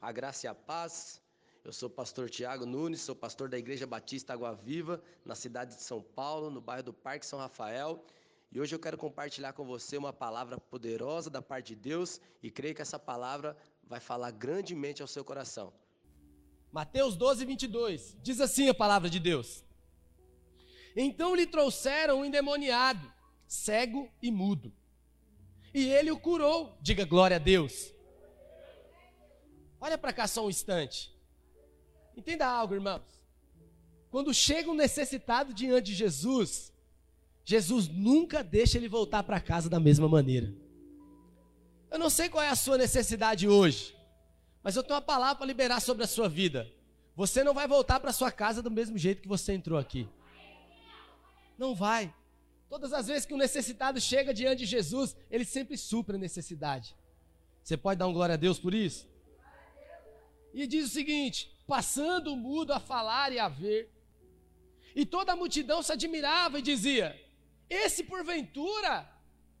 A graça e a paz. Eu sou o pastor Tiago Nunes, sou pastor da Igreja Batista Água Viva, na cidade de São Paulo, no bairro do Parque São Rafael. E hoje eu quero compartilhar com você uma palavra poderosa da parte de Deus e creio que essa palavra vai falar grandemente ao seu coração. Mateus 12, 22. Diz assim a palavra de Deus: Então lhe trouxeram um endemoniado, cego e mudo. E ele o curou. Diga glória a Deus. Olha para cá só um instante. Entenda algo, irmãos. Quando chega um necessitado diante de Jesus, Jesus nunca deixa ele voltar para casa da mesma maneira. Eu não sei qual é a sua necessidade hoje, mas eu tenho uma palavra para liberar sobre a sua vida. Você não vai voltar para sua casa do mesmo jeito que você entrou aqui. Não vai. Todas as vezes que um necessitado chega diante de Jesus, ele sempre supra a necessidade. Você pode dar um glória a Deus por isso? E diz o seguinte: passando o mudo a falar e a ver. E toda a multidão se admirava e dizia: Esse porventura,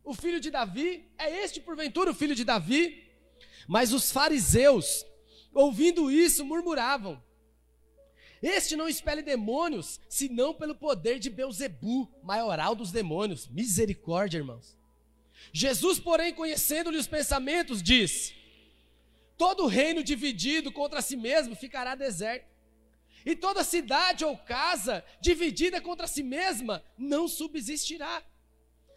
o filho de Davi, é este porventura o filho de Davi? Mas os fariseus, ouvindo isso, murmuravam: Este não expele demônios, senão pelo poder de Beuzebu, maioral dos demônios. Misericórdia, irmãos. Jesus, porém, conhecendo-lhe os pensamentos, disse: Todo reino dividido contra si mesmo ficará deserto. E toda cidade ou casa dividida contra si mesma não subsistirá.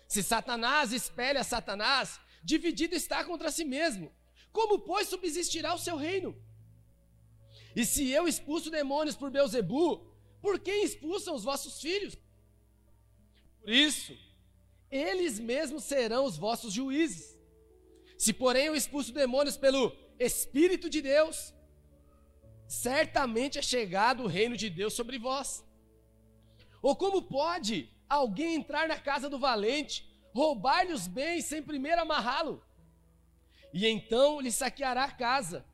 Se Satanás espelha Satanás, dividido está contra si mesmo. Como, pois, subsistirá o seu reino? E se eu expulso demônios por Beuzebu, por quem expulsam os vossos filhos? Por isso, eles mesmos serão os vossos juízes. Se, porém, eu expulso demônios pelo Espírito de Deus, certamente é chegado o reino de Deus sobre vós. Ou como pode alguém entrar na casa do valente, roubar-lhe os bens sem primeiro amarrá-lo? E então lhe saqueará a casa.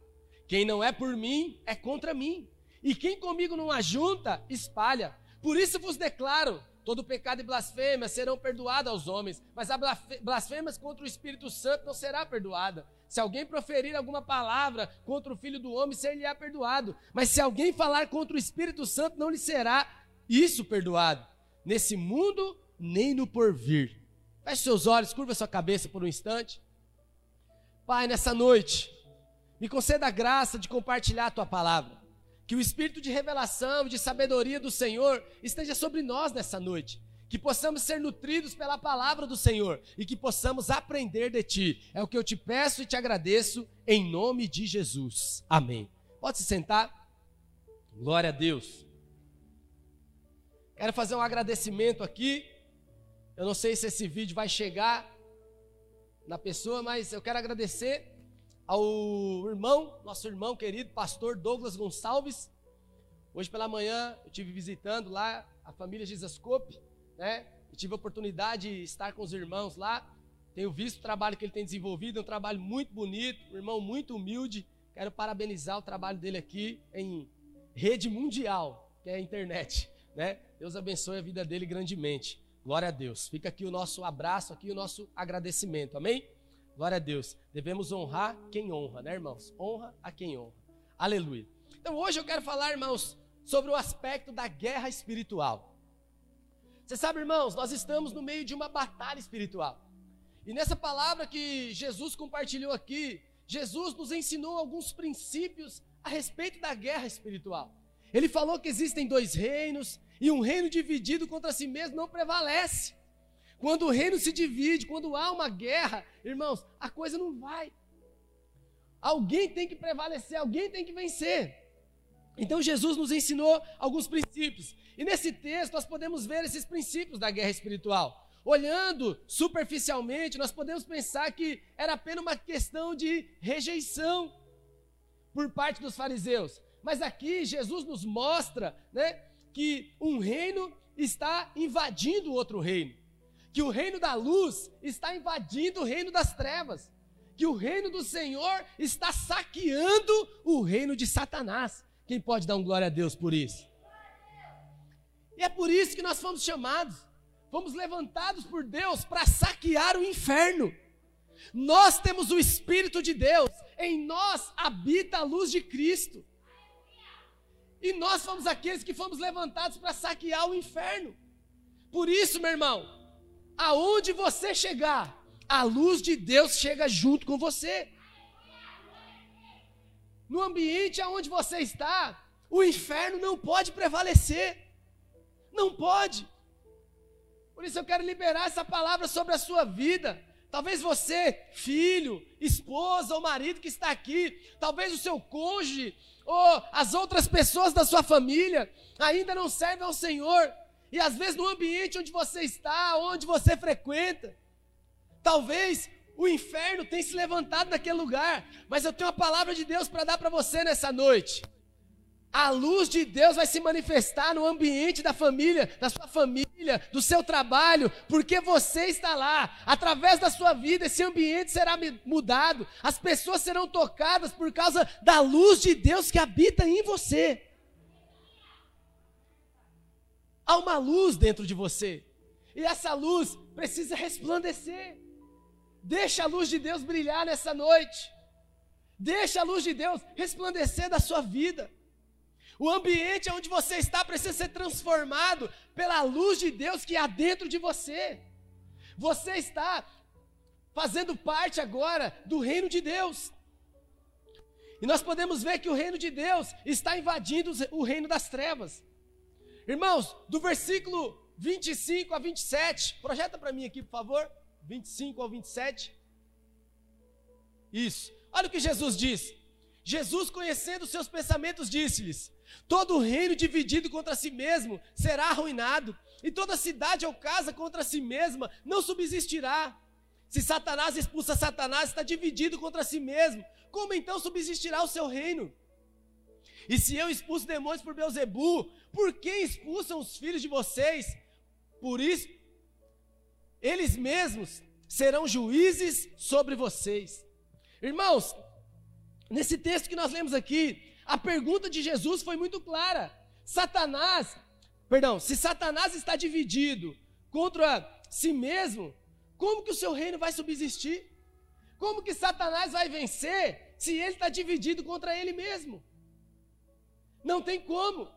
Quem não é por mim, é contra mim. E quem comigo não ajunta, espalha. Por isso vos declaro: todo pecado e blasfêmia serão perdoados aos homens, mas a blasfêmias contra o Espírito Santo não será perdoada. Se alguém proferir alguma palavra contra o Filho do Homem, ser-lhe-á perdoado. Mas se alguém falar contra o Espírito Santo, não lhe será isso perdoado. Nesse mundo, nem no porvir. Feche seus olhos, curva sua cabeça por um instante. Pai, nessa noite, me conceda a graça de compartilhar a tua palavra. Que o espírito de revelação, de sabedoria do Senhor esteja sobre nós nessa noite que possamos ser nutridos pela palavra do Senhor e que possamos aprender de Ti. É o que eu te peço e te agradeço em nome de Jesus. Amém. Pode se sentar. Glória a Deus. Quero fazer um agradecimento aqui. Eu não sei se esse vídeo vai chegar na pessoa, mas eu quero agradecer ao irmão, nosso irmão querido, pastor Douglas Gonçalves. Hoje pela manhã eu tive visitando lá a família Gisascope né? Eu tive a oportunidade de estar com os irmãos lá. Tenho visto o trabalho que ele tem desenvolvido, é um trabalho muito bonito, um irmão muito humilde. Quero parabenizar o trabalho dele aqui em rede mundial, que é a internet, né? Deus abençoe a vida dele grandemente. Glória a Deus. Fica aqui o nosso abraço, aqui o nosso agradecimento. Amém? Glória a Deus. Devemos honrar quem honra, né, irmãos? Honra a quem honra. Aleluia. Então hoje eu quero falar, irmãos, sobre o aspecto da guerra espiritual. Você sabe, irmãos, nós estamos no meio de uma batalha espiritual. E nessa palavra que Jesus compartilhou aqui, Jesus nos ensinou alguns princípios a respeito da guerra espiritual. Ele falou que existem dois reinos e um reino dividido contra si mesmo não prevalece. Quando o reino se divide, quando há uma guerra, irmãos, a coisa não vai. Alguém tem que prevalecer, alguém tem que vencer. Então Jesus nos ensinou alguns princípios. E nesse texto nós podemos ver esses princípios da guerra espiritual. Olhando superficialmente, nós podemos pensar que era apenas uma questão de rejeição por parte dos fariseus. Mas aqui Jesus nos mostra né, que um reino está invadindo outro reino. Que o reino da luz está invadindo o reino das trevas. Que o reino do Senhor está saqueando o reino de Satanás. Quem pode dar um glória a Deus por isso? E é por isso que nós fomos chamados, fomos levantados por Deus para saquear o inferno. Nós temos o Espírito de Deus, em nós habita a luz de Cristo. E nós fomos aqueles que fomos levantados para saquear o inferno. Por isso, meu irmão, aonde você chegar, a luz de Deus chega junto com você. No ambiente aonde você está, o inferno não pode prevalecer. Não pode. Por isso eu quero liberar essa palavra sobre a sua vida. Talvez você, filho, esposa ou marido que está aqui, talvez o seu cônjuge ou as outras pessoas da sua família ainda não servem ao Senhor. E às vezes no ambiente onde você está, onde você frequenta, talvez o inferno tenha se levantado naquele lugar, mas eu tenho uma palavra de Deus para dar para você nessa noite. A luz de Deus vai se manifestar no ambiente da família, da sua família, do seu trabalho, porque você está lá. Através da sua vida, esse ambiente será mudado. As pessoas serão tocadas por causa da luz de Deus que habita em você. Há uma luz dentro de você, e essa luz precisa resplandecer. Deixa a luz de Deus brilhar nessa noite. Deixa a luz de Deus resplandecer da sua vida. O ambiente onde você está precisa ser transformado pela luz de Deus que há dentro de você. Você está fazendo parte agora do reino de Deus. E nós podemos ver que o reino de Deus está invadindo o reino das trevas. Irmãos, do versículo 25 a 27, projeta para mim aqui, por favor. 25 ao 27. Isso. Olha o que Jesus diz. Jesus, conhecendo seus pensamentos, disse-lhes: Todo reino dividido contra si mesmo será arruinado, e toda cidade ou casa contra si mesma não subsistirá. Se Satanás expulsa Satanás, está dividido contra si mesmo. Como então subsistirá o seu reino? E se eu expulso demônios por Beuzebu, por que expulsam os filhos de vocês? Por isso, eles mesmos serão juízes sobre vocês. Irmãos, nesse texto que nós lemos aqui, a pergunta de Jesus foi muito clara. Satanás, perdão, se Satanás está dividido contra si mesmo, como que o seu reino vai subsistir? Como que Satanás vai vencer se ele está dividido contra ele mesmo? Não tem como.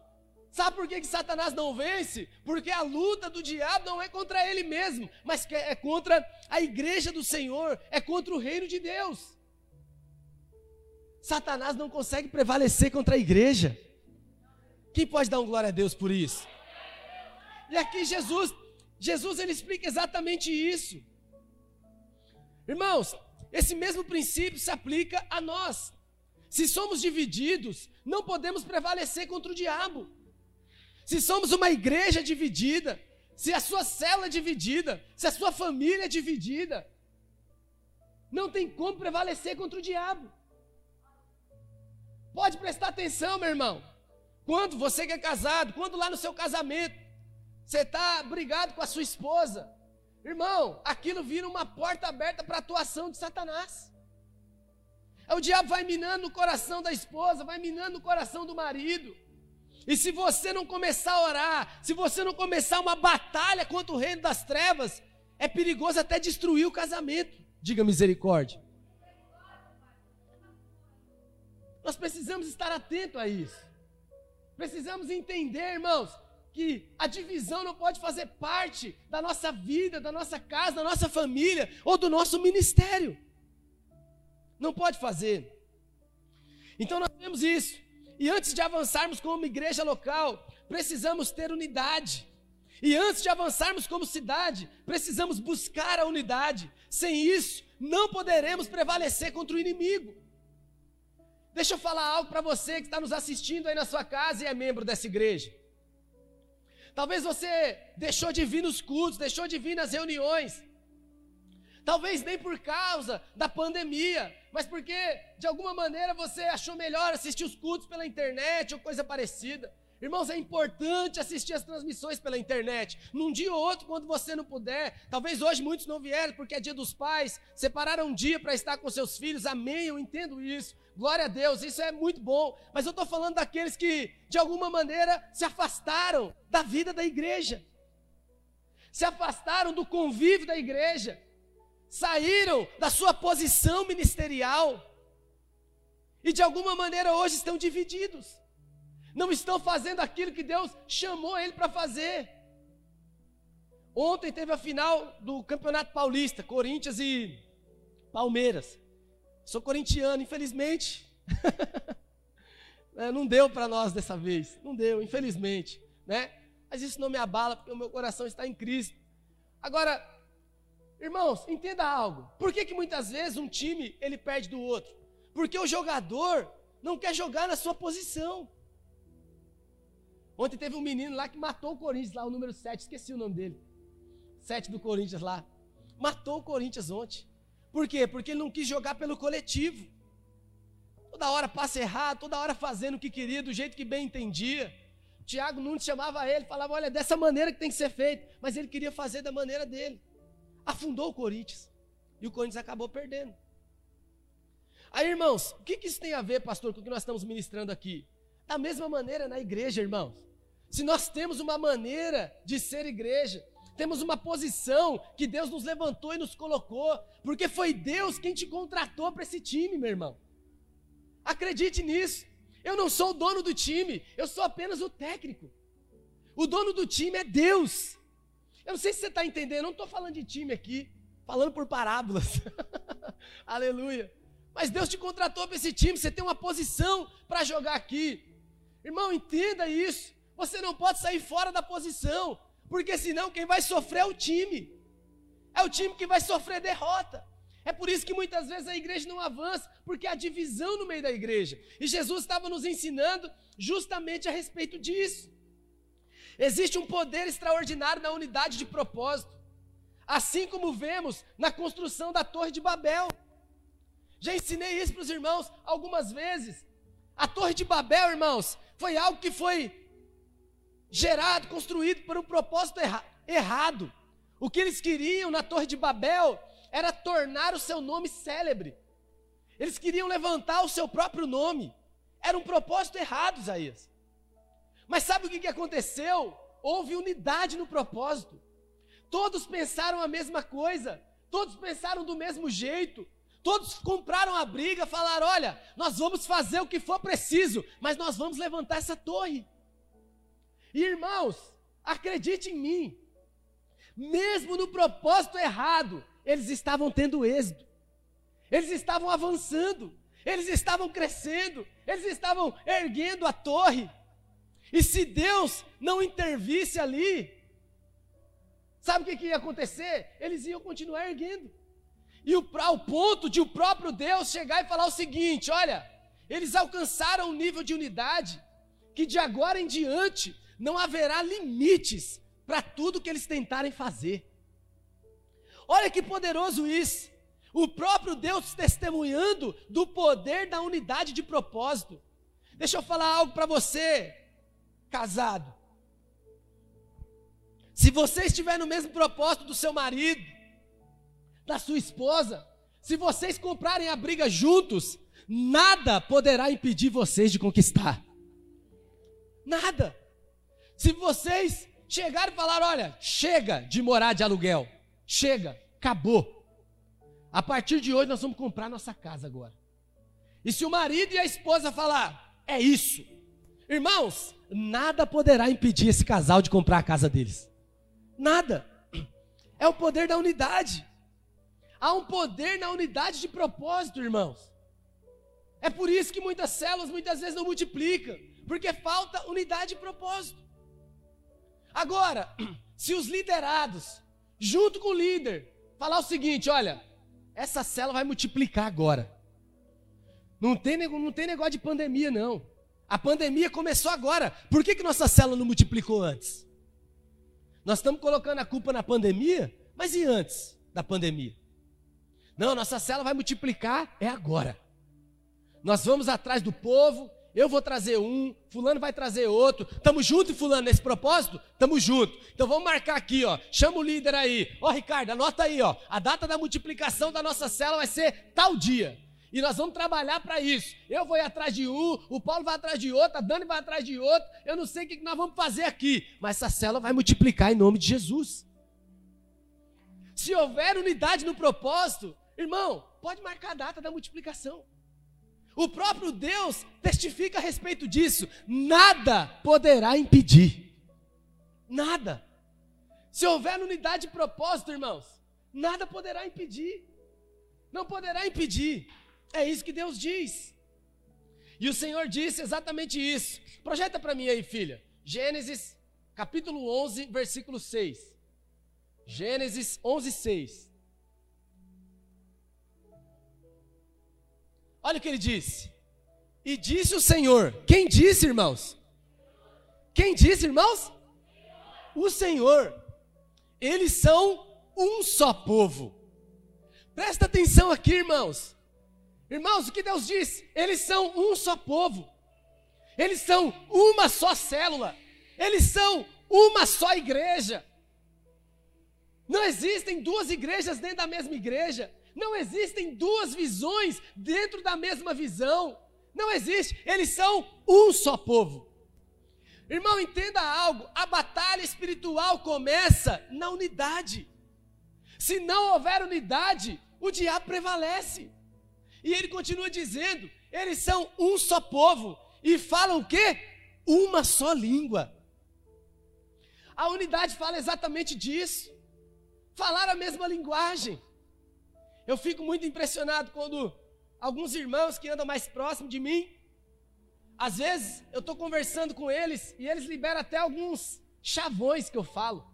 Sabe por que, que Satanás não vence? Porque a luta do diabo não é contra ele mesmo, mas é contra a igreja do Senhor, é contra o reino de Deus. Satanás não consegue prevalecer contra a igreja. Quem pode dar um glória a Deus por isso? E aqui Jesus, Jesus ele explica exatamente isso. Irmãos, esse mesmo princípio se aplica a nós. Se somos divididos, não podemos prevalecer contra o diabo. Se somos uma igreja dividida, se a sua célula é dividida, se a sua família é dividida, não tem como prevalecer contra o diabo. Pode prestar atenção, meu irmão. Quando você que é casado, quando lá no seu casamento, você está brigado com a sua esposa, irmão, aquilo vira uma porta aberta para a atuação de Satanás. O diabo vai minando o coração da esposa, vai minando o coração do marido. E se você não começar a orar, se você não começar uma batalha contra o reino das trevas, é perigoso até destruir o casamento. Diga misericórdia. Nós precisamos estar atento a isso. Precisamos entender, irmãos, que a divisão não pode fazer parte da nossa vida, da nossa casa, da nossa família ou do nosso ministério. Não pode fazer. Então nós temos isso. E antes de avançarmos como igreja local, precisamos ter unidade. E antes de avançarmos como cidade, precisamos buscar a unidade. Sem isso, não poderemos prevalecer contra o inimigo. Deixa eu falar algo para você que está nos assistindo aí na sua casa e é membro dessa igreja. Talvez você deixou de vir nos cultos, deixou de vir nas reuniões. Talvez nem por causa da pandemia, mas porque de alguma maneira você achou melhor assistir os cultos pela internet ou coisa parecida. Irmãos, é importante assistir as transmissões pela internet. Num dia ou outro, quando você não puder. Talvez hoje muitos não vieram porque é dia dos pais. Separaram um dia para estar com seus filhos. Amém, eu entendo isso. Glória a Deus, isso é muito bom. Mas eu estou falando daqueles que, de alguma maneira, se afastaram da vida da igreja. Se afastaram do convívio da igreja. Saíram da sua posição ministerial. E de alguma maneira hoje estão divididos. Não estão fazendo aquilo que Deus chamou ele para fazer. Ontem teve a final do Campeonato Paulista, Corinthians e Palmeiras. Sou corintiano, infelizmente. É, não deu para nós dessa vez. Não deu, infelizmente. Né? Mas isso não me abala, porque o meu coração está em Cristo. Agora, irmãos, entenda algo. Por que, que muitas vezes um time ele perde do outro? Porque o jogador não quer jogar na sua posição. Ontem teve um menino lá que matou o Corinthians, lá o número 7, esqueci o nome dele. 7 do Corinthians lá. Matou o Corinthians ontem. Por quê? Porque ele não quis jogar pelo coletivo. Toda hora passa errado, toda hora fazendo o que queria, do jeito que bem entendia. Tiago Nunes chamava ele, falava: Olha, dessa maneira que tem que ser feito. Mas ele queria fazer da maneira dele. Afundou o Corinthians. E o Corinthians acabou perdendo. Aí, irmãos, o que, que isso tem a ver, pastor, com o que nós estamos ministrando aqui? Da mesma maneira na igreja, irmãos. Se nós temos uma maneira de ser igreja, temos uma posição que Deus nos levantou e nos colocou, porque foi Deus quem te contratou para esse time, meu irmão. Acredite nisso. Eu não sou o dono do time, eu sou apenas o técnico. O dono do time é Deus. Eu não sei se você está entendendo, eu não estou falando de time aqui, falando por parábolas. Aleluia. Mas Deus te contratou para esse time, você tem uma posição para jogar aqui. Irmão, entenda isso. Você não pode sair fora da posição, porque senão quem vai sofrer é o time. É o time que vai sofrer derrota. É por isso que muitas vezes a igreja não avança, porque há divisão no meio da igreja. E Jesus estava nos ensinando justamente a respeito disso. Existe um poder extraordinário na unidade de propósito, assim como vemos na construção da Torre de Babel. Já ensinei isso para os irmãos algumas vezes. A Torre de Babel, irmãos, foi algo que foi gerado, construído por um propósito erra errado. O que eles queriam na Torre de Babel era tornar o seu nome célebre. Eles queriam levantar o seu próprio nome. Era um propósito errado, Isaías. Mas sabe o que, aconteceu? Houve unidade no propósito. Todos pensaram a mesma coisa. Todos pensaram do mesmo jeito. Todos compraram a briga, falaram: olha, nós vamos fazer o que for preciso, mas nós vamos levantar essa torre. E irmãos, acredite em mim, mesmo no propósito errado, eles estavam tendo êxito, eles estavam avançando, eles estavam crescendo, eles estavam erguendo a torre. E se Deus não intervisse ali, sabe o que, que ia acontecer? Eles iam continuar erguendo. E o, ao ponto de o próprio Deus chegar e falar o seguinte: olha, eles alcançaram um nível de unidade que de agora em diante não haverá limites para tudo que eles tentarem fazer. Olha que poderoso isso. O próprio Deus testemunhando do poder da unidade de propósito. Deixa eu falar algo para você, casado. Se você estiver no mesmo propósito do seu marido, da sua esposa, se vocês comprarem a briga juntos, nada poderá impedir vocês de conquistar. Nada. Se vocês chegarem e falar, olha, chega de morar de aluguel, Chega, acabou. A partir de hoje nós vamos comprar nossa casa agora. E se o marido e a esposa falar, é isso, irmãos, nada poderá impedir esse casal de comprar a casa deles. Nada. É o poder da unidade. Há um poder na unidade de propósito, irmãos. É por isso que muitas células muitas vezes não multiplicam, porque falta unidade de propósito. Agora, se os liderados junto com o líder, falar o seguinte: olha, essa célula vai multiplicar agora. Não tem, não tem negócio de pandemia, não. A pandemia começou agora. Por que, que nossa célula não multiplicou antes? Nós estamos colocando a culpa na pandemia, mas e antes da pandemia? Não, nossa célula vai multiplicar é agora. Nós vamos atrás do povo, eu vou trazer um, fulano vai trazer outro. Tamo junto, fulano, nesse propósito? Tamo junto. Então vamos marcar aqui, ó. Chama o líder aí. Ó, Ricardo, anota aí, ó. A data da multiplicação da nossa célula vai ser tal dia. E nós vamos trabalhar para isso. Eu vou ir atrás de um, o Paulo vai atrás de outro, a Dani vai atrás de outro. Eu não sei o que nós vamos fazer aqui, mas essa célula vai multiplicar em nome de Jesus. Se houver unidade no propósito, irmão, pode marcar a data da multiplicação. O próprio Deus testifica a respeito disso. Nada poderá impedir. Nada. Se houver unidade de propósito, irmãos, nada poderá impedir. Não poderá impedir. É isso que Deus diz. E o Senhor disse exatamente isso. Projeta para mim aí, filha. Gênesis capítulo 11, versículo 6. Gênesis 11, 6. Olha o que ele disse. E disse o Senhor. Quem disse, irmãos? Quem disse, irmãos? O Senhor. Eles são um só povo. Presta atenção aqui, irmãos. Irmãos, o que Deus diz? Eles são um só povo. Eles são uma só célula. Eles são uma só igreja. Não existem duas igrejas dentro da mesma igreja. Não existem duas visões dentro da mesma visão. Não existe. Eles são um só povo. Irmão, entenda algo: a batalha espiritual começa na unidade. Se não houver unidade, o diabo prevalece. E ele continua dizendo: eles são um só povo e falam o quê? Uma só língua. A unidade fala exatamente disso. Falar a mesma linguagem. Eu fico muito impressionado quando alguns irmãos que andam mais próximo de mim às vezes eu estou conversando com eles e eles liberam até alguns chavões que eu falo.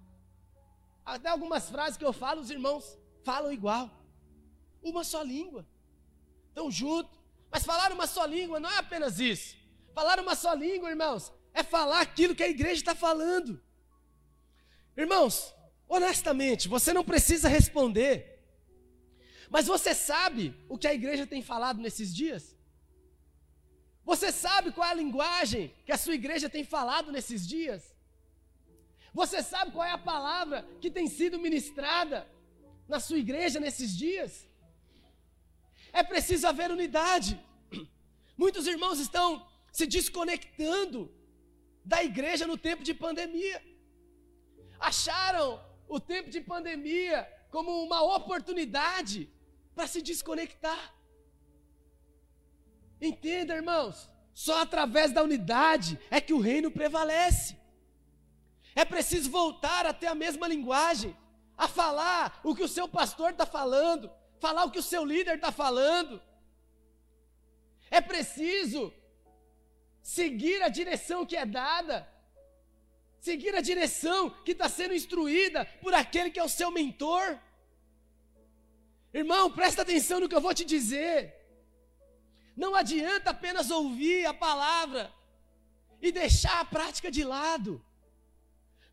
Até algumas frases que eu falo, os irmãos falam igual. Uma só língua. Estão juntos. Mas falar uma só língua não é apenas isso. Falar uma só língua, irmãos, é falar aquilo que a igreja está falando. Irmãos, honestamente, você não precisa responder. Mas você sabe o que a igreja tem falado nesses dias? Você sabe qual é a linguagem que a sua igreja tem falado nesses dias? Você sabe qual é a palavra que tem sido ministrada na sua igreja nesses dias? É preciso haver unidade. Muitos irmãos estão se desconectando da igreja no tempo de pandemia. Acharam o tempo de pandemia como uma oportunidade para se desconectar. Entenda, irmãos, só através da unidade é que o reino prevalece. É preciso voltar a ter a mesma linguagem, a falar o que o seu pastor está falando, falar o que o seu líder está falando. É preciso seguir a direção que é dada, seguir a direção que está sendo instruída por aquele que é o seu mentor. Irmão, presta atenção no que eu vou te dizer. Não adianta apenas ouvir a palavra e deixar a prática de lado.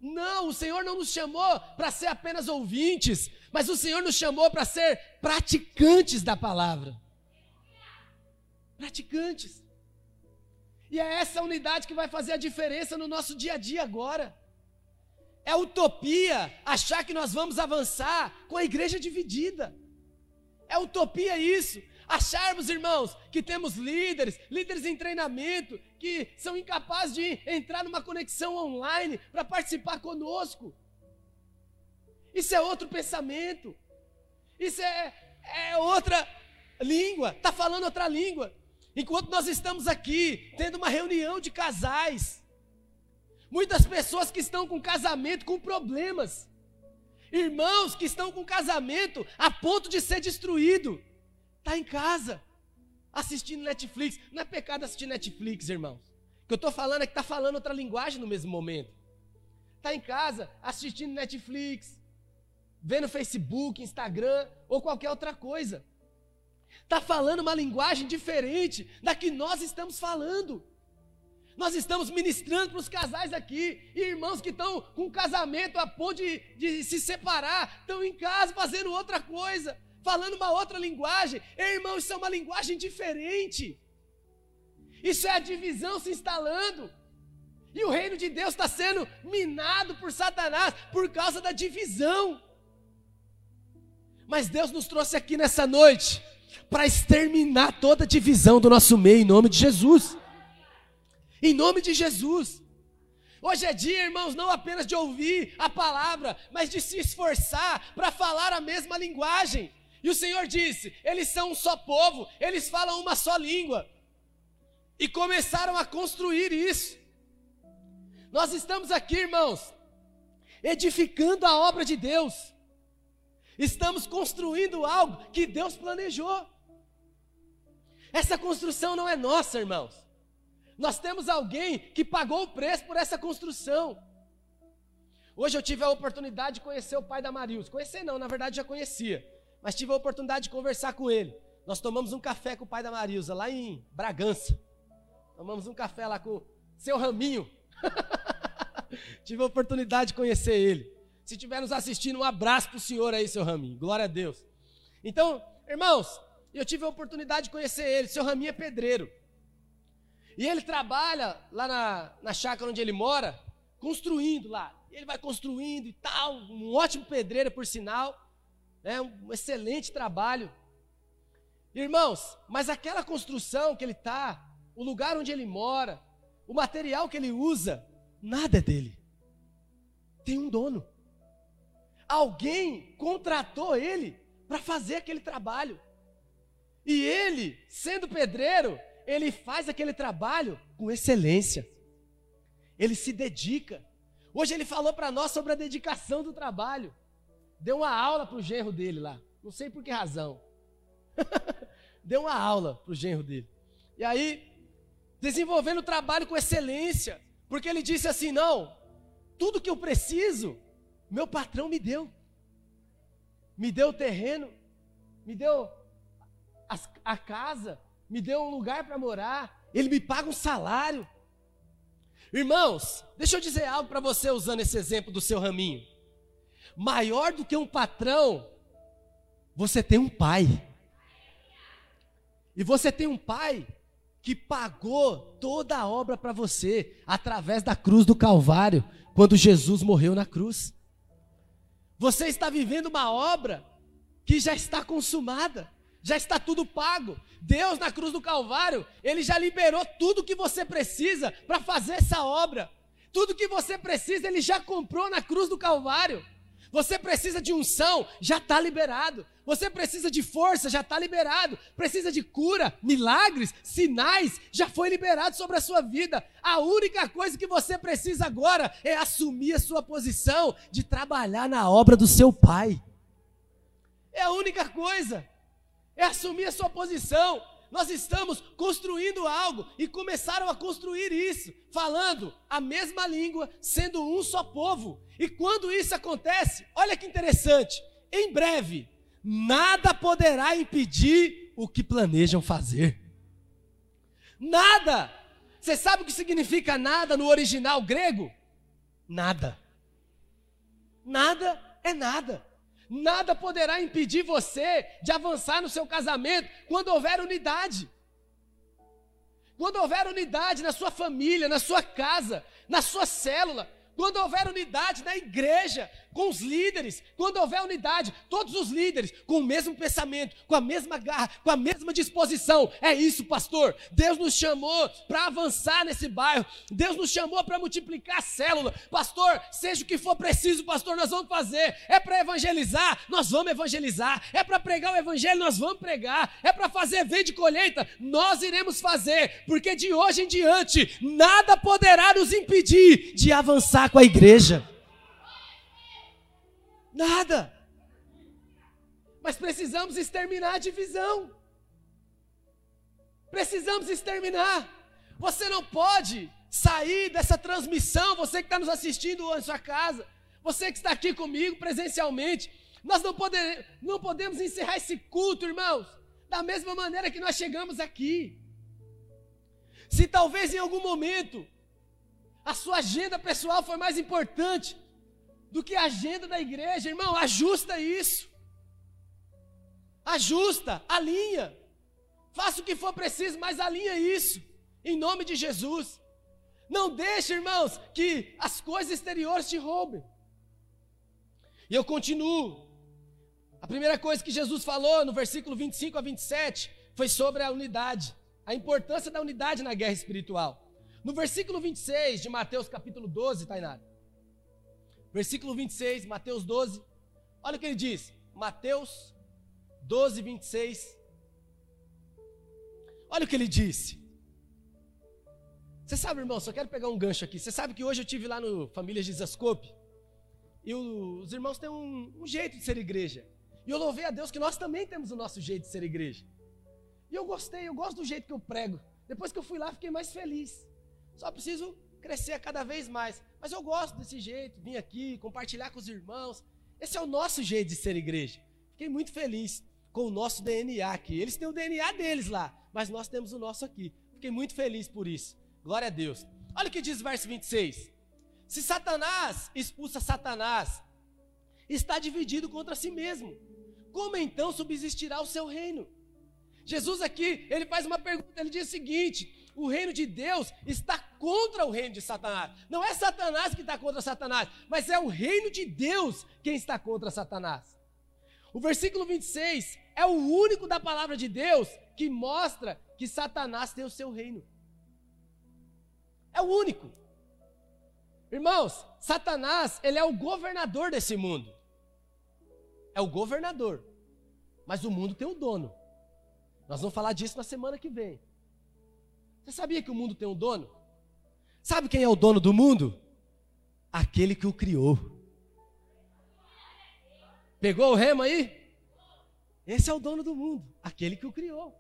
Não, o Senhor não nos chamou para ser apenas ouvintes, mas o Senhor nos chamou para ser praticantes da palavra. Praticantes. E é essa unidade que vai fazer a diferença no nosso dia a dia agora. É utopia achar que nós vamos avançar com a igreja dividida. É utopia isso acharmos, irmãos, que temos líderes, líderes em treinamento, que são incapazes de entrar numa conexão online para participar conosco. Isso é outro pensamento. Isso é, é outra língua, está falando outra língua. Enquanto nós estamos aqui tendo uma reunião de casais, muitas pessoas que estão com casamento com problemas, irmãos que estão com casamento a ponto de ser destruído, Está em casa, assistindo Netflix. Não é pecado assistir Netflix, irmãos. O que eu estou falando é que está falando outra linguagem no mesmo momento. Está em casa, assistindo Netflix, vendo Facebook, Instagram ou qualquer outra coisa. Está falando uma linguagem diferente da que nós estamos falando. Nós estamos ministrando para os casais aqui, e irmãos que estão com casamento a ponto de, de se separar, estão em casa fazendo outra coisa falando uma outra linguagem. Ei, irmão, isso é uma linguagem diferente. Isso é a divisão se instalando. E o reino de Deus está sendo minado por Satanás por causa da divisão. Mas Deus nos trouxe aqui nessa noite para exterminar toda divisão do nosso meio, em nome de Jesus. Em nome de Jesus. Hoje é dia, irmãos, não apenas de ouvir a palavra, mas de se esforçar para falar a mesma linguagem. E o Senhor disse: eles são um só povo, eles falam uma só língua. e começaram a construir isso. Nós estamos aqui, irmãos, edificando a obra de Deus. Estamos construindo algo que Deus planejou. Essa construção não é nossa, irmãos. Nós temos alguém que pagou o preço por essa construção. Hoje eu tive a oportunidade de conhecer o pai da Marilson. Conhecer não, na verdade já conhecia. Mas tive a oportunidade de conversar com ele. Nós tomamos um café com o pai da Marilza lá em Bragança. Tomamos um café lá com o seu Raminho. tive a oportunidade de conhecer ele. Se estiver nos assistindo, um abraço para o senhor aí, seu Raminho. Glória a Deus. Então, irmãos, eu tive a oportunidade de conhecer ele. Seu Raminho é pedreiro. E ele trabalha lá na, na chácara onde ele mora, construindo lá. Ele vai construindo e tal. Um ótimo pedreiro, por sinal. Né, um excelente trabalho. Irmãos, mas aquela construção que ele está, o lugar onde ele mora, o material que ele usa, nada é dele. Tem um dono. Alguém contratou ele para fazer aquele trabalho. E ele, sendo pedreiro, ele faz aquele trabalho com excelência. Ele se dedica. Hoje ele falou para nós sobre a dedicação do trabalho. Deu uma aula para o genro dele lá. Não sei por que razão. Deu uma aula para o genro dele. E aí, desenvolvendo o trabalho com excelência. Porque ele disse assim: não, tudo que eu preciso, meu patrão me deu. Me deu o terreno, me deu a, a casa, me deu um lugar para morar, ele me paga um salário. Irmãos, deixa eu dizer algo para você usando esse exemplo do seu raminho. Maior do que um patrão, você tem um pai. E você tem um pai que pagou toda a obra para você através da cruz do Calvário, quando Jesus morreu na cruz. Você está vivendo uma obra que já está consumada, já está tudo pago. Deus na cruz do Calvário, ele já liberou tudo que você precisa para fazer essa obra. Tudo que você precisa, ele já comprou na cruz do Calvário. Você precisa de unção, já está liberado. Você precisa de força, já está liberado. Precisa de cura, milagres, sinais, já foi liberado sobre a sua vida. A única coisa que você precisa agora é assumir a sua posição de trabalhar na obra do seu pai. É a única coisa. É assumir a sua posição nós estamos construindo algo e começaram a construir isso, falando a mesma língua, sendo um só povo. E quando isso acontece, olha que interessante, em breve, nada poderá impedir o que planejam fazer. Nada! Você sabe o que significa nada no original grego? Nada. Nada é nada. Nada poderá impedir você de avançar no seu casamento quando houver unidade. Quando houver unidade na sua família, na sua casa, na sua célula, quando houver unidade na igreja, com os líderes, quando houver unidade, todos os líderes com o mesmo pensamento, com a mesma garra, com a mesma disposição. É isso, pastor. Deus nos chamou para avançar nesse bairro. Deus nos chamou para multiplicar a célula. Pastor, seja o que for preciso, pastor, nós vamos fazer. É para evangelizar, nós vamos evangelizar. É para pregar o evangelho, nós vamos pregar. É para fazer venda de colheita, nós iremos fazer, porque de hoje em diante nada poderá nos impedir de avançar com a igreja. Nada. Mas precisamos exterminar a divisão. Precisamos exterminar. Você não pode sair dessa transmissão, você que está nos assistindo em sua casa, você que está aqui comigo presencialmente. Nós não, poder, não podemos encerrar esse culto, irmãos, da mesma maneira que nós chegamos aqui. Se talvez em algum momento a sua agenda pessoal foi mais importante do que a agenda da igreja, irmão, ajusta isso. Ajusta, alinha. Faça o que for preciso, mas alinha isso. Em nome de Jesus. Não deixe, irmãos, que as coisas exteriores te roubem. E eu continuo. A primeira coisa que Jesus falou no versículo 25 a 27 foi sobre a unidade, a importância da unidade na guerra espiritual. No versículo 26 de Mateus capítulo 12, Tainara, versículo 26, Mateus 12. Olha o que ele diz. Mateus 12, 26. Olha o que ele disse. Você sabe, irmão, só quero pegar um gancho aqui. Você sabe que hoje eu tive lá no Famílias de Zascope e os irmãos têm um, um jeito de ser igreja. E eu louvei a Deus que nós também temos o nosso jeito de ser igreja. E eu gostei, eu gosto do jeito que eu prego. Depois que eu fui lá, fiquei mais feliz. Só preciso crescer cada vez mais. Mas eu gosto desse jeito, vim aqui, compartilhar com os irmãos. Esse é o nosso jeito de ser igreja. Fiquei muito feliz com o nosso DNA aqui. Eles têm o DNA deles lá, mas nós temos o nosso aqui. Fiquei muito feliz por isso. Glória a Deus. Olha o que diz o verso 26. Se Satanás expulsa Satanás, está dividido contra si mesmo. Como então subsistirá o seu reino? Jesus aqui, ele faz uma pergunta, ele diz o seguinte: o reino de Deus está contra o reino de Satanás. Não é Satanás que está contra Satanás, mas é o reino de Deus quem está contra Satanás. O versículo 26 é o único da palavra de Deus que mostra que Satanás tem o seu reino. É o único. Irmãos, Satanás, ele é o governador desse mundo. É o governador. Mas o mundo tem um dono. Nós vamos falar disso na semana que vem. Você sabia que o mundo tem um dono? Sabe quem é o dono do mundo? Aquele que o criou. Pegou o remo aí? Esse é o dono do mundo, aquele que o criou.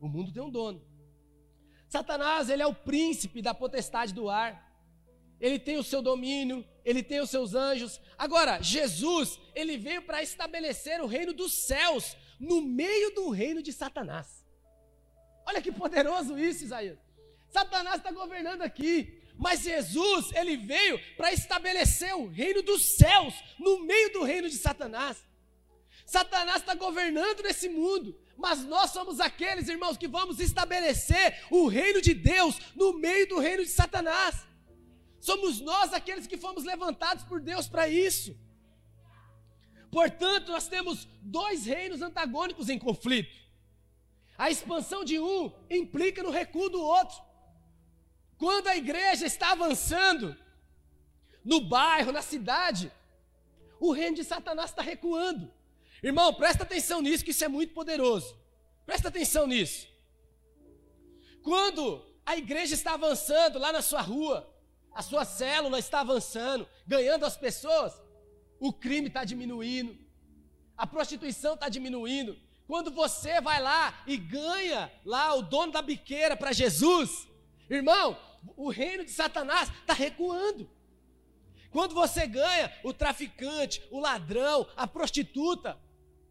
O mundo tem um dono. Satanás, ele é o príncipe da potestade do ar. Ele tem o seu domínio, ele tem os seus anjos. Agora, Jesus, ele veio para estabelecer o reino dos céus no meio do reino de Satanás. Olha que poderoso isso, Isaías. Satanás está governando aqui, mas Jesus, ele veio para estabelecer o reino dos céus no meio do reino de Satanás. Satanás está governando nesse mundo, mas nós somos aqueles, irmãos, que vamos estabelecer o reino de Deus no meio do reino de Satanás. Somos nós aqueles que fomos levantados por Deus para isso. Portanto, nós temos dois reinos antagônicos em conflito. A expansão de um implica no recuo do outro. Quando a igreja está avançando no bairro, na cidade, o reino de Satanás está recuando. Irmão, presta atenção nisso, que isso é muito poderoso. Presta atenção nisso. Quando a igreja está avançando lá na sua rua, a sua célula está avançando, ganhando as pessoas, o crime está diminuindo, a prostituição está diminuindo. Quando você vai lá e ganha lá o dono da biqueira para Jesus, irmão, o reino de Satanás está recuando. Quando você ganha o traficante, o ladrão, a prostituta,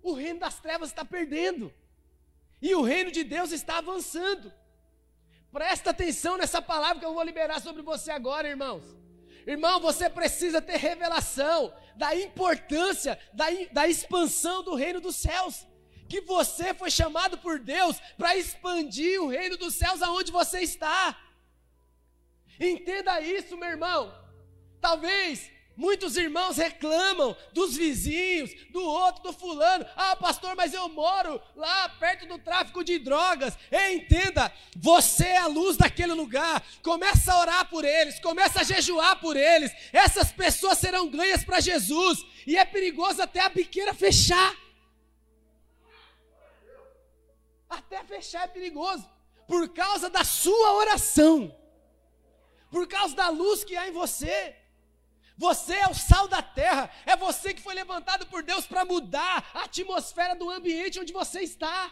o reino das trevas está perdendo. E o reino de Deus está avançando. Presta atenção nessa palavra que eu vou liberar sobre você agora, irmãos. Irmão, você precisa ter revelação da importância da, da expansão do reino dos céus. Que você foi chamado por Deus para expandir o reino dos céus aonde você está. Entenda isso, meu irmão. Talvez Muitos irmãos reclamam dos vizinhos, do outro, do fulano. Ah, pastor, mas eu moro lá perto do tráfico de drogas. entenda, você é a luz daquele lugar. Começa a orar por eles, começa a jejuar por eles. Essas pessoas serão ganhas para Jesus. E é perigoso até a biqueira fechar. Até fechar é perigoso. Por causa da sua oração. Por causa da luz que há em você. Você é o sal da terra. É você que foi levantado por Deus para mudar a atmosfera do ambiente onde você está.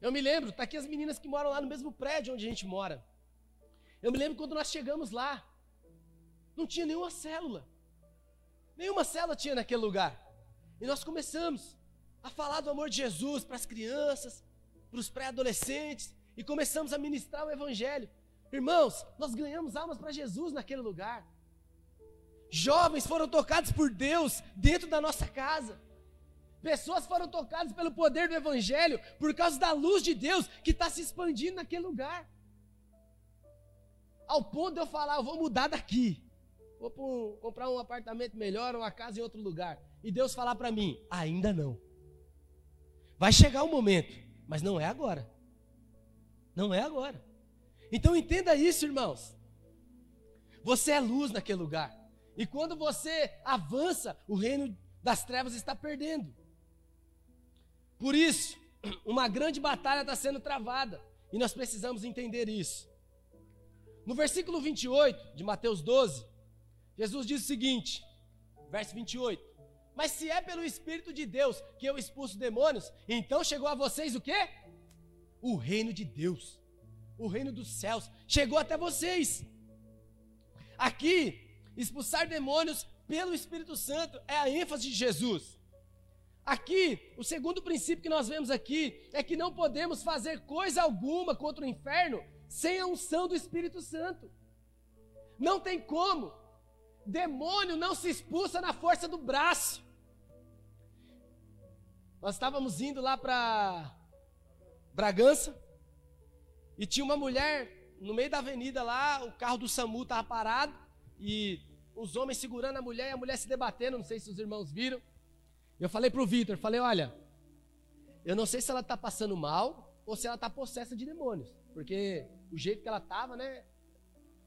Eu me lembro, tá aqui as meninas que moram lá no mesmo prédio onde a gente mora. Eu me lembro quando nós chegamos lá. Não tinha nenhuma célula. Nenhuma célula tinha naquele lugar. E nós começamos a falar do amor de Jesus para as crianças, para os pré-adolescentes, e começamos a ministrar o evangelho. Irmãos, nós ganhamos almas para Jesus naquele lugar. Jovens foram tocados por Deus dentro da nossa casa. Pessoas foram tocadas pelo poder do Evangelho por causa da luz de Deus que está se expandindo naquele lugar. Ao ponto de eu falar, eu vou mudar daqui. Vou comprar um apartamento melhor, uma casa em outro lugar. E Deus falar para mim, ainda não. Vai chegar o um momento, mas não é agora. Não é agora. Então entenda isso, irmãos. Você é luz naquele lugar. E quando você avança, o reino das trevas está perdendo. Por isso, uma grande batalha está sendo travada. E nós precisamos entender isso. No versículo 28 de Mateus 12, Jesus diz o seguinte, verso 28. Mas se é pelo Espírito de Deus que eu expulso demônios, então chegou a vocês o quê? O reino de Deus, o reino dos céus, chegou até vocês. Aqui, expulsar demônios pelo Espírito Santo é a ênfase de Jesus. Aqui, o segundo princípio que nós vemos aqui é que não podemos fazer coisa alguma contra o inferno sem a unção do Espírito Santo. Não tem como. Demônio não se expulsa na força do braço. Nós estávamos indo lá para Bragança e tinha uma mulher no meio da avenida lá, o carro do SAMU estava parado e os homens segurando a mulher e a mulher se debatendo, não sei se os irmãos viram. Eu falei para o Vitor, falei, olha, eu não sei se ela está passando mal ou se ela está possessa de demônios, porque o jeito que ela estava, né?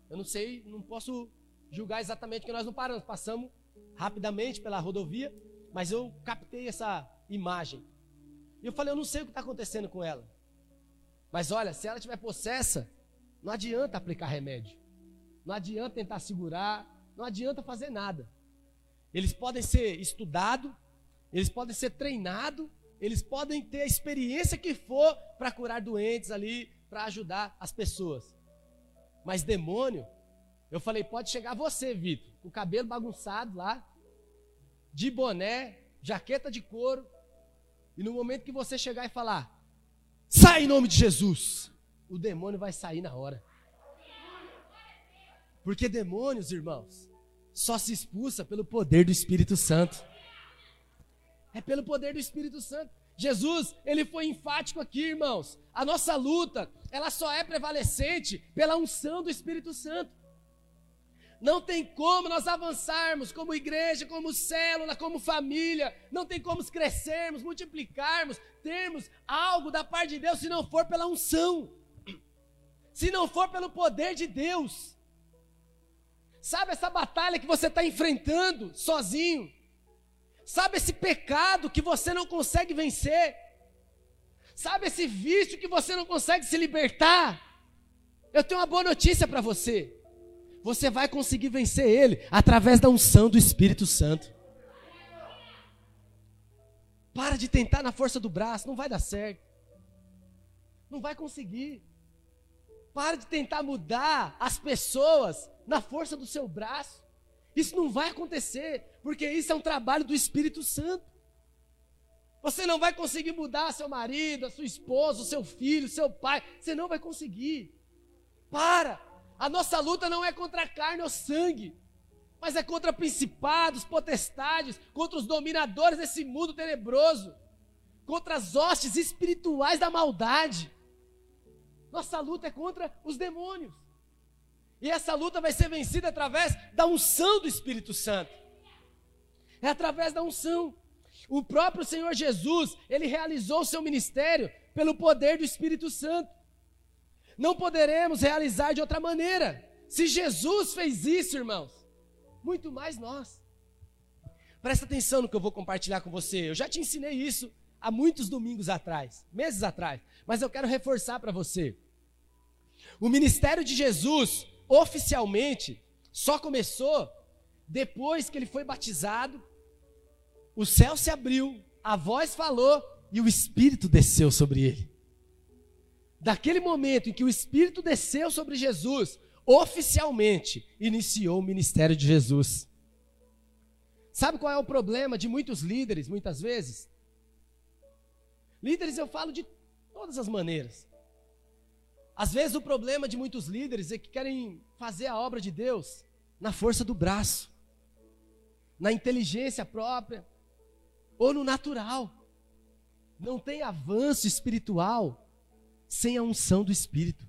Eu não sei, não posso julgar exatamente que nós não paramos, passamos rapidamente pela rodovia, mas eu captei essa imagem. E eu falei, eu não sei o que está acontecendo com ela. Mas olha, se ela estiver possessa, não adianta aplicar remédio. Não adianta tentar segurar, não adianta fazer nada. Eles podem ser estudados, eles podem ser treinados, eles podem ter a experiência que for para curar doentes ali, para ajudar as pessoas. Mas demônio, eu falei, pode chegar você, Vitor, com o cabelo bagunçado lá, de boné, jaqueta de couro, e no momento que você chegar e falar, sai em nome de Jesus, o demônio vai sair na hora. Porque demônios, irmãos, só se expulsa pelo poder do Espírito Santo. É pelo poder do Espírito Santo. Jesus, ele foi enfático aqui, irmãos. A nossa luta, ela só é prevalecente pela unção do Espírito Santo. Não tem como nós avançarmos como igreja, como célula, como família. Não tem como crescermos, multiplicarmos, termos algo da parte de Deus se não for pela unção. Se não for pelo poder de Deus. Sabe essa batalha que você está enfrentando sozinho? Sabe esse pecado que você não consegue vencer? Sabe esse vício que você não consegue se libertar? Eu tenho uma boa notícia para você. Você vai conseguir vencer ele através da unção do Espírito Santo. Para de tentar na força do braço, não vai dar certo. Não vai conseguir. Para de tentar mudar as pessoas na força do seu braço. Isso não vai acontecer, porque isso é um trabalho do Espírito Santo. Você não vai conseguir mudar seu marido, a sua esposa, o seu filho, seu pai. Você não vai conseguir. Para. A nossa luta não é contra a carne ou sangue, mas é contra principados, potestades, contra os dominadores desse mundo tenebroso, contra as hostes espirituais da maldade. Nossa luta é contra os demônios. E essa luta vai ser vencida através da unção do Espírito Santo. É através da unção. O próprio Senhor Jesus, ele realizou o seu ministério pelo poder do Espírito Santo. Não poderemos realizar de outra maneira. Se Jesus fez isso, irmãos, muito mais nós. Presta atenção no que eu vou compartilhar com você. Eu já te ensinei isso há muitos domingos atrás, meses atrás, mas eu quero reforçar para você. O ministério de Jesus oficialmente só começou depois que ele foi batizado, o céu se abriu, a voz falou e o Espírito desceu sobre ele. Daquele momento em que o Espírito desceu sobre Jesus, oficialmente iniciou o ministério de Jesus. Sabe qual é o problema de muitos líderes, muitas vezes? Líderes eu falo de todas as maneiras. Às vezes o problema de muitos líderes é que querem fazer a obra de Deus na força do braço, na inteligência própria ou no natural. Não tem avanço espiritual sem a unção do Espírito.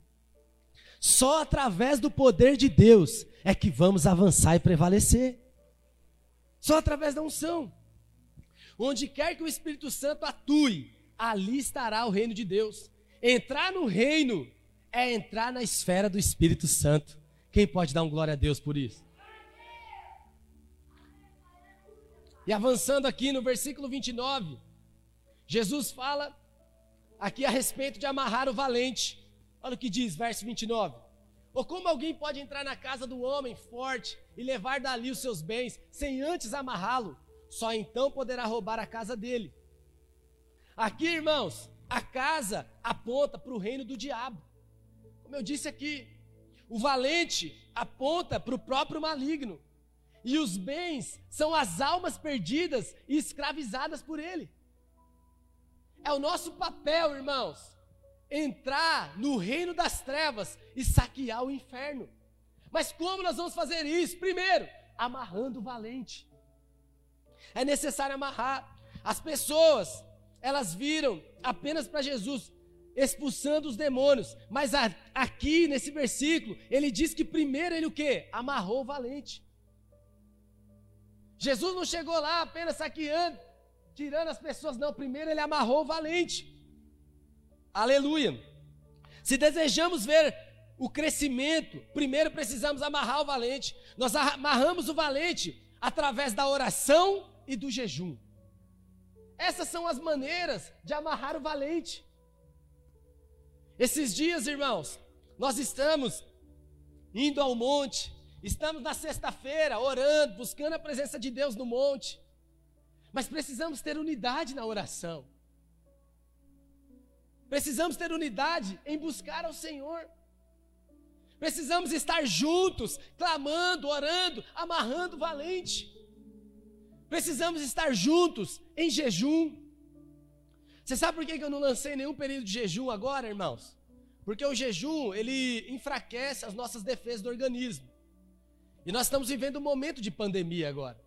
Só através do poder de Deus é que vamos avançar e prevalecer. Só através da unção. Onde quer que o Espírito Santo atue, ali estará o reino de Deus. Entrar no reino é entrar na esfera do Espírito Santo. Quem pode dar um glória a Deus por isso? E avançando aqui no versículo 29, Jesus fala aqui a respeito de amarrar o valente. Olha o que diz, verso 29. Ou como alguém pode entrar na casa do homem forte e levar dali os seus bens sem antes amarrá-lo? Só então poderá roubar a casa dele. Aqui, irmãos, a casa aponta para o reino do diabo. Como eu disse aqui, o valente aponta para o próprio maligno. E os bens são as almas perdidas e escravizadas por ele. É o nosso papel, irmãos, entrar no reino das trevas e saquear o inferno. Mas como nós vamos fazer isso? Primeiro, amarrando o valente. É necessário amarrar. As pessoas, elas viram apenas para Jesus expulsando os demônios, mas a, aqui nesse versículo, ele diz que primeiro ele o quê? Amarrou o valente. Jesus não chegou lá apenas saqueando, tirando as pessoas, não, primeiro ele amarrou o valente. Aleluia. Se desejamos ver o crescimento, primeiro precisamos amarrar o valente. Nós amarramos o valente através da oração e do jejum. Essas são as maneiras de amarrar o valente. Esses dias, irmãos, nós estamos indo ao monte, estamos na sexta-feira orando, buscando a presença de Deus no monte, mas precisamos ter unidade na oração. Precisamos ter unidade em buscar ao Senhor. Precisamos estar juntos, clamando, orando, amarrando valente. Precisamos estar juntos em jejum. Você sabe por que eu não lancei nenhum período de jejum agora, irmãos? Porque o jejum, ele enfraquece as nossas defesas do organismo. E nós estamos vivendo um momento de pandemia agora.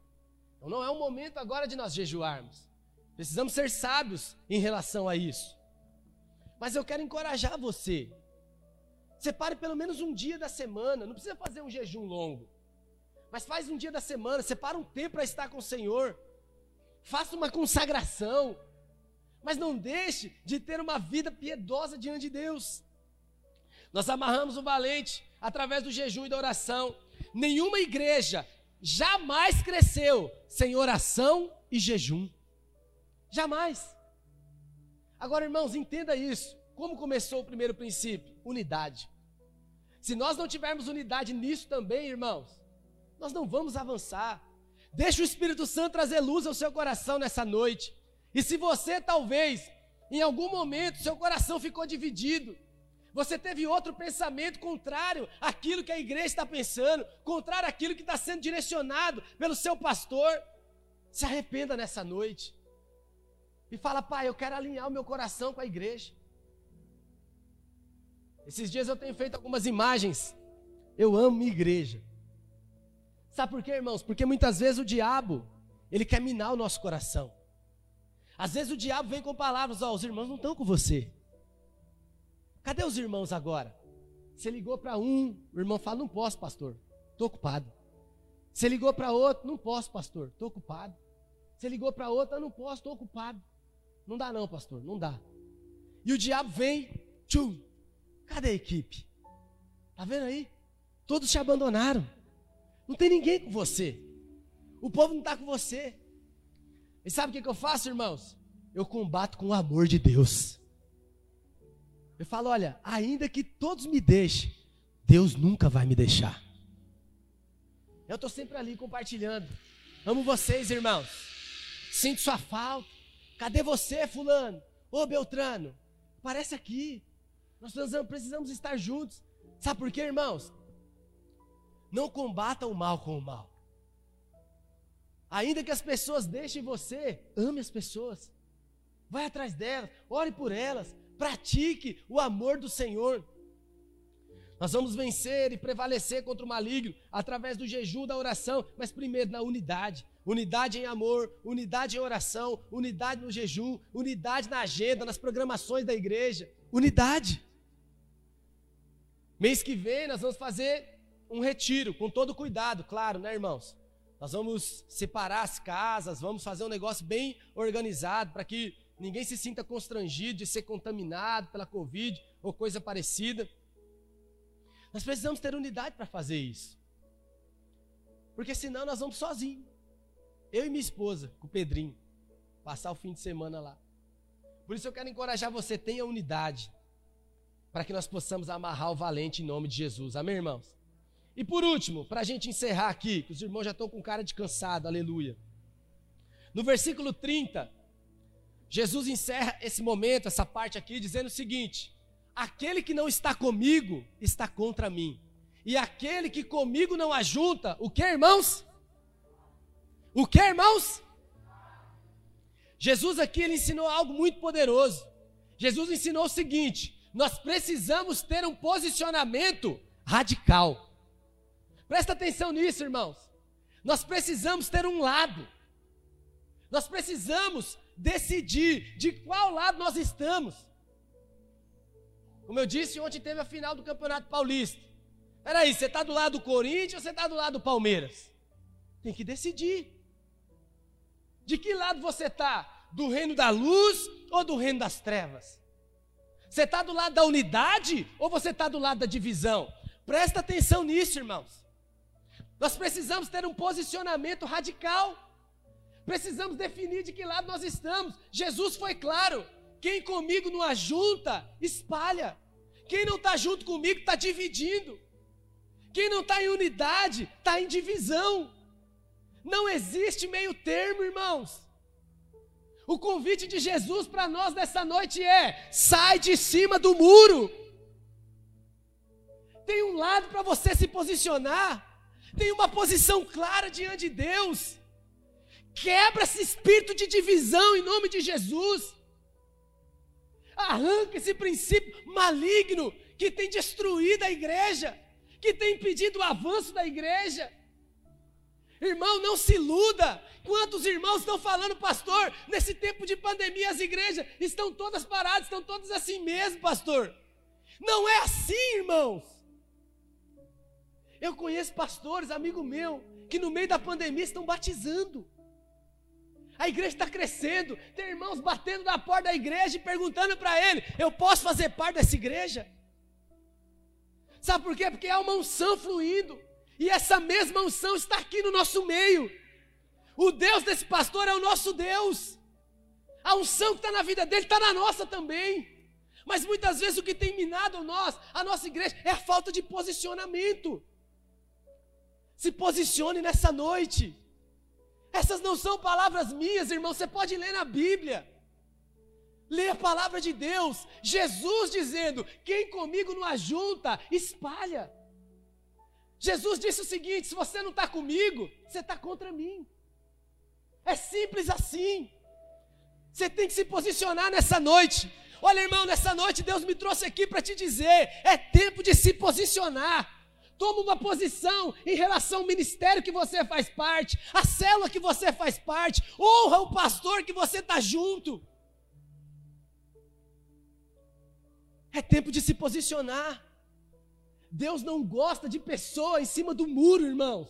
Então não é o momento agora de nós jejuarmos. Precisamos ser sábios em relação a isso. Mas eu quero encorajar você. Separe pelo menos um dia da semana, não precisa fazer um jejum longo. Mas faz um dia da semana, separa um tempo para estar com o Senhor. Faça uma consagração. Mas não deixe de ter uma vida piedosa diante de Deus. Nós amarramos o valente através do jejum e da oração. Nenhuma igreja jamais cresceu sem oração e jejum. Jamais. Agora, irmãos, entenda isso. Como começou o primeiro princípio? Unidade. Se nós não tivermos unidade nisso também, irmãos, nós não vamos avançar. Deixa o Espírito Santo trazer luz ao seu coração nessa noite. E se você talvez, em algum momento, seu coração ficou dividido, você teve outro pensamento contrário àquilo que a igreja está pensando, contrário àquilo que está sendo direcionado pelo seu pastor, se arrependa nessa noite e fala: Pai, eu quero alinhar o meu coração com a igreja. Esses dias eu tenho feito algumas imagens. Eu amo minha igreja. Sabe por quê, irmãos? Porque muitas vezes o diabo, ele quer minar o nosso coração. Às vezes o diabo vem com palavras: Ó, os irmãos não estão com você. Cadê os irmãos agora? Você ligou para um, o irmão fala: Não posso, pastor, estou ocupado. Você ligou para outro: Não posso, pastor, estou ocupado. Você ligou para outro: Não posso, estou ocupado. Não dá não, pastor, não dá. E o diabo vem, tchum, cadê a equipe? Tá vendo aí? Todos te abandonaram. Não tem ninguém com você. O povo não está com você. E sabe o que, que eu faço, irmãos? Eu combato com o amor de Deus. Eu falo, olha, ainda que todos me deixem, Deus nunca vai me deixar. Eu estou sempre ali compartilhando. Amo vocês, irmãos. Sinto sua falta. Cadê você, fulano? Ô Beltrano, aparece aqui. Nós precisamos estar juntos. Sabe por quê, irmãos? Não combata o mal com o mal. Ainda que as pessoas deixem você, ame as pessoas. Vai atrás delas, ore por elas, pratique o amor do Senhor. Nós vamos vencer e prevalecer contra o maligno através do jejum, da oração, mas primeiro na unidade. Unidade em amor, unidade em oração, unidade no jejum, unidade na agenda, nas programações da igreja. Unidade. Mês que vem nós vamos fazer um retiro, com todo cuidado, claro, né, irmãos? Nós vamos separar as casas, vamos fazer um negócio bem organizado para que ninguém se sinta constrangido de ser contaminado pela Covid ou coisa parecida. Nós precisamos ter unidade para fazer isso. Porque senão nós vamos sozinhos. Eu e minha esposa, com o Pedrinho, passar o fim de semana lá. Por isso eu quero encorajar você, tenha unidade. para que nós possamos amarrar o valente em nome de Jesus. Amém, irmãos? E por último, para a gente encerrar aqui, que os irmãos já estão com cara de cansado, aleluia. No versículo 30, Jesus encerra esse momento, essa parte aqui, dizendo o seguinte: Aquele que não está comigo está contra mim. E aquele que comigo não ajunta, o que, irmãos? O que, irmãos? Jesus aqui ele ensinou algo muito poderoso. Jesus ensinou o seguinte: nós precisamos ter um posicionamento radical. Presta atenção nisso, irmãos. Nós precisamos ter um lado. Nós precisamos decidir de qual lado nós estamos. Como eu disse, ontem teve a final do Campeonato Paulista. Peraí, você está do lado do Corinthians ou você está do lado do Palmeiras? Tem que decidir. De que lado você está? Do reino da luz ou do reino das trevas? Você está do lado da unidade ou você está do lado da divisão? Presta atenção nisso, irmãos. Nós precisamos ter um posicionamento radical. Precisamos definir de que lado nós estamos. Jesus foi claro: quem comigo não ajunta, espalha. Quem não está junto comigo está dividindo. Quem não está em unidade está em divisão. Não existe meio termo, irmãos. O convite de Jesus para nós nessa noite é: sai de cima do muro. Tem um lado para você se posicionar. Tem uma posição clara diante de Deus. Quebra esse espírito de divisão em nome de Jesus. Arranca esse princípio maligno que tem destruído a igreja, que tem impedido o avanço da igreja. Irmão, não se iluda. Quantos irmãos estão falando, pastor, nesse tempo de pandemia as igrejas estão todas paradas, estão todas assim mesmo, pastor. Não é assim, irmãos. Eu conheço pastores, amigo meu, que no meio da pandemia estão batizando. A igreja está crescendo, tem irmãos batendo na porta da igreja e perguntando para ele: Eu posso fazer parte dessa igreja? Sabe por quê? Porque há uma unção fluindo, e essa mesma unção está aqui no nosso meio. O Deus desse pastor é o nosso Deus, a unção que está na vida dele está na nossa também. Mas muitas vezes o que tem minado nós, a nossa igreja, é a falta de posicionamento. Se posicione nessa noite. Essas não são palavras minhas, irmão, você pode ler na Bíblia. Lê a palavra de Deus, Jesus dizendo: quem comigo não ajunta, espalha. Jesus disse o seguinte: se você não está comigo, você está contra mim. É simples assim. Você tem que se posicionar nessa noite. Olha, irmão, nessa noite Deus me trouxe aqui para te dizer: é tempo de se posicionar. Toma uma posição em relação ao ministério que você faz parte, a célula que você faz parte, honra o pastor que você está junto. É tempo de se posicionar. Deus não gosta de pessoa em cima do muro, irmãos.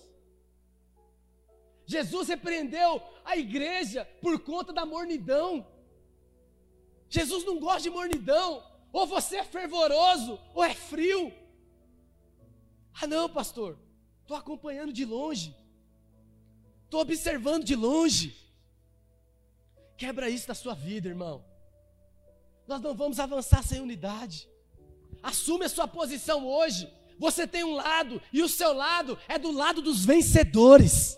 Jesus repreendeu a igreja por conta da mornidão. Jesus não gosta de mornidão. Ou você é fervoroso, ou é frio. Ah, não, pastor, estou acompanhando de longe, estou observando de longe. Quebra isso da sua vida, irmão. Nós não vamos avançar sem unidade. Assume a sua posição hoje. Você tem um lado, e o seu lado é do lado dos vencedores.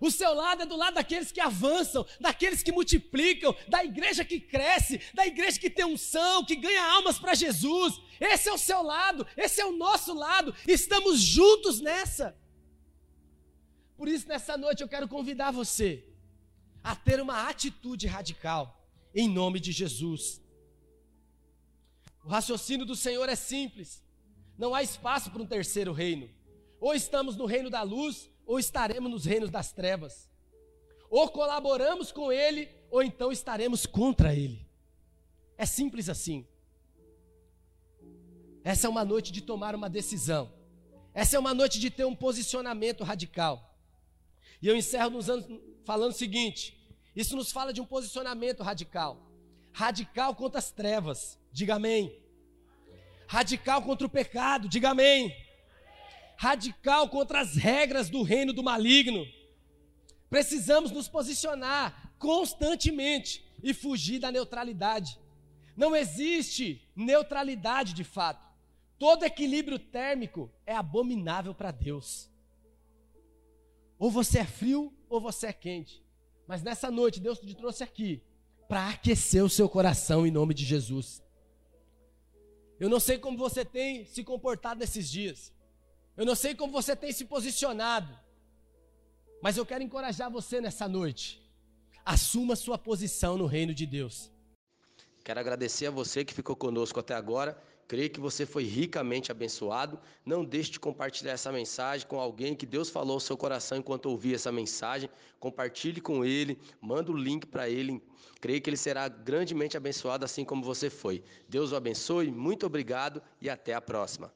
O seu lado é do lado daqueles que avançam, daqueles que multiplicam, da igreja que cresce, da igreja que tem unção, que ganha almas para Jesus. Esse é o seu lado, esse é o nosso lado. Estamos juntos nessa. Por isso, nessa noite, eu quero convidar você a ter uma atitude radical, em nome de Jesus. O raciocínio do Senhor é simples. Não há espaço para um terceiro reino. Ou estamos no reino da luz, ou estaremos nos reinos das trevas. Ou colaboramos com ele, ou então estaremos contra ele. É simples assim. Essa é uma noite de tomar uma decisão. Essa é uma noite de ter um posicionamento radical. E eu encerro nos anos falando o seguinte: isso nos fala de um posicionamento radical. Radical contra as trevas, diga amém. Radical contra o pecado, diga amém radical contra as regras do reino do maligno. Precisamos nos posicionar constantemente e fugir da neutralidade. Não existe neutralidade de fato. Todo equilíbrio térmico é abominável para Deus. Ou você é frio ou você é quente. Mas nessa noite Deus te trouxe aqui para aquecer o seu coração em nome de Jesus. Eu não sei como você tem se comportado nesses dias. Eu não sei como você tem se posicionado. Mas eu quero encorajar você nessa noite. Assuma sua posição no reino de Deus. Quero agradecer a você que ficou conosco até agora. Creio que você foi ricamente abençoado. Não deixe de compartilhar essa mensagem com alguém que Deus falou ao seu coração enquanto ouvia essa mensagem. Compartilhe com ele, manda o link para ele. Creio que ele será grandemente abençoado assim como você foi. Deus o abençoe, muito obrigado e até a próxima.